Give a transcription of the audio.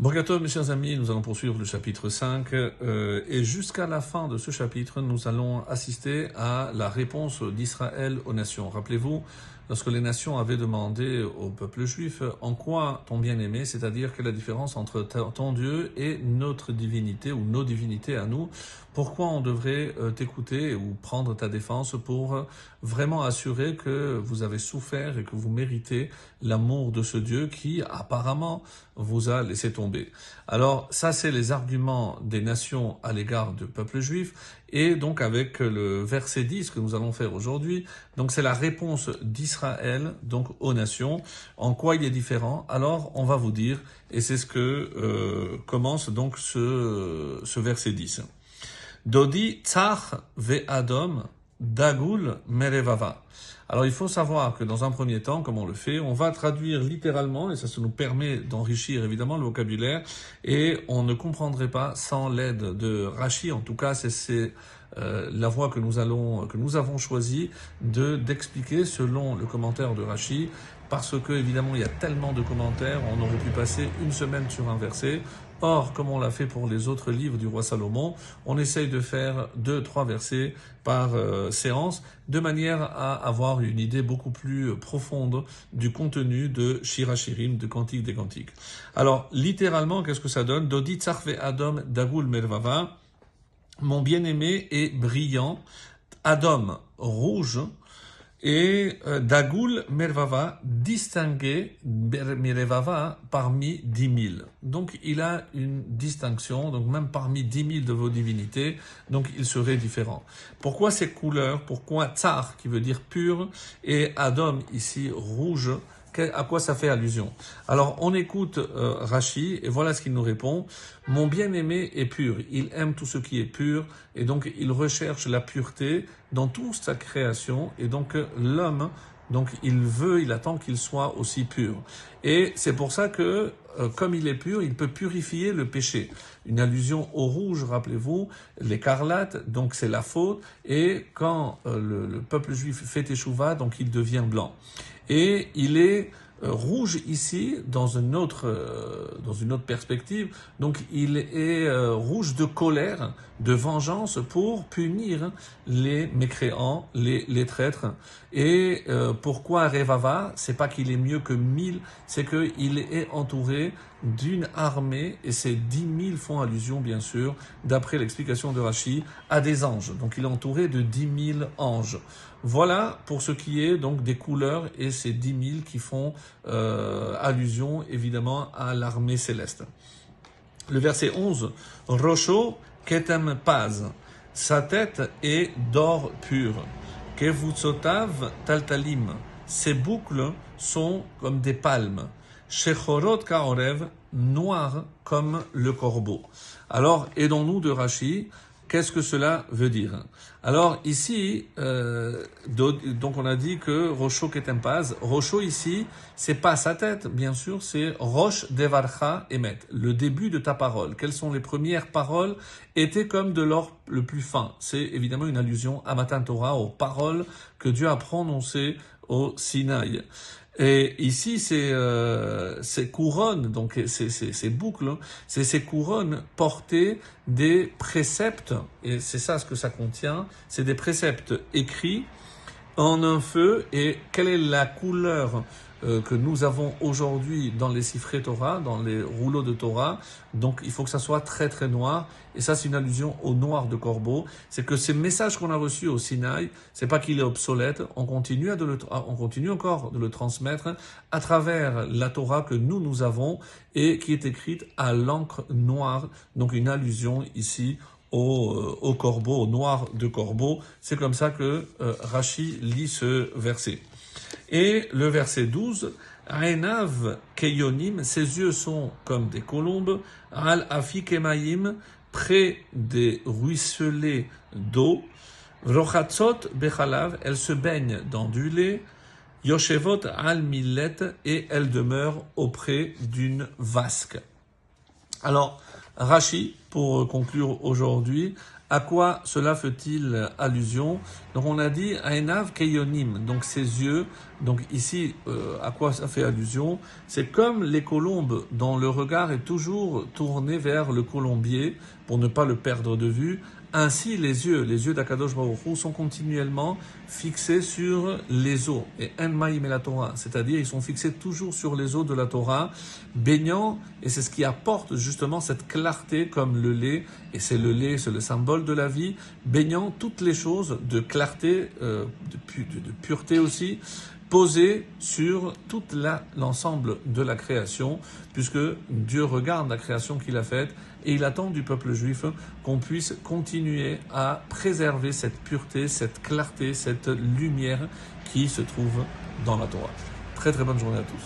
Bonjour mes chers amis, nous allons poursuivre le chapitre 5 euh, et jusqu'à la fin de ce chapitre, nous allons assister à la réponse d'Israël aux nations. Rappelez-vous, lorsque les nations avaient demandé au peuple juif en quoi ton bien-aimé, c'est-à-dire quelle est la différence entre ton Dieu et notre divinité ou nos divinités à nous, pourquoi on devrait euh, t'écouter ou prendre ta défense pour vraiment assurer que vous avez souffert et que vous méritez l'amour de ce Dieu qui apparemment vous a laissé tomber? Alors ça c'est les arguments des nations à l'égard du peuple juif et donc avec le verset 10 que nous allons faire aujourd'hui, donc c'est la réponse d'Israël aux nations. En quoi il est différent? Alors on va vous dire et c'est ce que euh, commence donc ce, verset 10. Dodi tsar ve adom dagul merevava. Alors il faut savoir que dans un premier temps, comme on le fait, on va traduire littéralement, et ça, ça nous permet d'enrichir évidemment le vocabulaire, et on ne comprendrait pas sans l'aide de Rashi, en tout cas c'est euh, la voie que nous allons, que nous avons choisi de d'expliquer selon le commentaire de Rashi, parce que évidemment il y a tellement de commentaires, on aurait pu passer une semaine sur un verset. Or, comme on l'a fait pour les autres livres du roi Salomon, on essaye de faire deux, trois versets par euh, séance, de manière à avoir une idée beaucoup plus profonde du contenu de Shirachirim, de Cantique des Cantiques. Alors, littéralement, qu'est-ce que ça donne? Dodi tsarve Adom Dagul Mervava. Mon bien-aimé est brillant. Adom, rouge et euh, Dagoul Mervava distingué Mervava parmi dix mille. Donc il a une distinction, donc même parmi dix mille de vos divinités, donc il serait différent. Pourquoi ces couleurs? Pourquoi Tsar qui veut dire pur et Adom ici rouge? À quoi ça fait allusion Alors on écoute euh, Rashi et voilà ce qu'il nous répond. Mon bien-aimé est pur, il aime tout ce qui est pur et donc il recherche la pureté dans toute sa création et donc l'homme donc il veut, il attend qu'il soit aussi pur. Et c'est pour ça que, euh, comme il est pur, il peut purifier le péché. Une allusion au rouge, rappelez-vous, l'écarlate, donc c'est la faute. Et quand euh, le, peuple juif fait échouva, donc il devient blanc. Et il est rouge ici dans une autre euh, dans une autre perspective. Donc il est euh, rouge de colère, de vengeance pour punir les mécréants, les, les traîtres. Et pourquoi Revava C'est pas qu'il est mieux que mille, c'est qu'il est entouré d'une armée et ces dix mille font allusion bien sûr, d'après l'explication de Rachi, à des anges. Donc il est entouré de dix mille anges. Voilà pour ce qui est donc des couleurs et ces dix mille qui font euh, allusion évidemment à l'armée céleste. Le verset 11, Rocho ketem paz, sa tête est d'or pur, kevutsotav taltalim, ses boucles sont comme des palmes, shechorot kaorev, noir comme le corbeau. Alors, aidons-nous de Rachi, Qu'est-ce que cela veut dire? Alors ici, euh, donc on a dit que Rocho Ketempaz, Rocho ici, c'est pas sa tête, bien sûr, c'est Roche Devarcha Emet, le début de ta parole. Quelles sont les premières paroles? Étaient comme de l'or le plus fin. C'est évidemment une allusion à Matan Torah, aux paroles que Dieu a prononcées au Sinaï. Et ici, euh, ces couronnes, donc ces, ces, boucles, c'est ces couronnes portées des préceptes, et c'est ça ce que ça contient, c'est des préceptes écrits en un feu, et quelle est la couleur euh, que nous avons aujourd'hui dans les siffrés Torah, dans les rouleaux de Torah. Donc il faut que ça soit très très noir. Et ça c'est une allusion au noir de corbeau. C'est que ces messages qu'on a reçus au Sinaï, c'est pas qu'il est obsolète. On continue, à de le, on continue encore de le transmettre à travers la Torah que nous nous avons et qui est écrite à l'encre noire. Donc une allusion ici au, euh, au, corbeau, au noir de corbeau. C'est comme ça que euh, Rashi lit ce verset. Et le verset 12, Aenav keyonim, ses yeux sont comme des colombes, al afikemayim, près des ruisselets d'eau, rochatzot bechalav, elle se baigne dans du lait, yoshevot al millet, et elle demeure auprès d'une vasque. Alors, Rashi, pour conclure aujourd'hui, À quoi cela fait-il allusion? Donc on a dit Aenav Keyonim, donc ses yeux. Donc ici, euh, à quoi ça fait allusion? C'est comme les colombes dont le regard est toujours tourné vers le colombier pour ne pas le perdre de vue. Ainsi, les yeux, les yeux d'Akadosh Baruch sont continuellement fixés sur les eaux, et Enmaïm et la Torah, c'est-à-dire ils sont fixés toujours sur les eaux de la Torah, baignant, et c'est ce qui apporte justement cette clarté comme le lait, et c'est le lait, c'est le symbole de la vie, baignant toutes les choses de clarté, euh, de, pureté aussi, posé sur tout l'ensemble de la création, puisque Dieu regarde la création qu'il a faite et il attend du peuple juif qu'on puisse continuer à préserver cette pureté, cette clarté, cette lumière qui se trouve dans la Torah. Très très bonne journée à tous.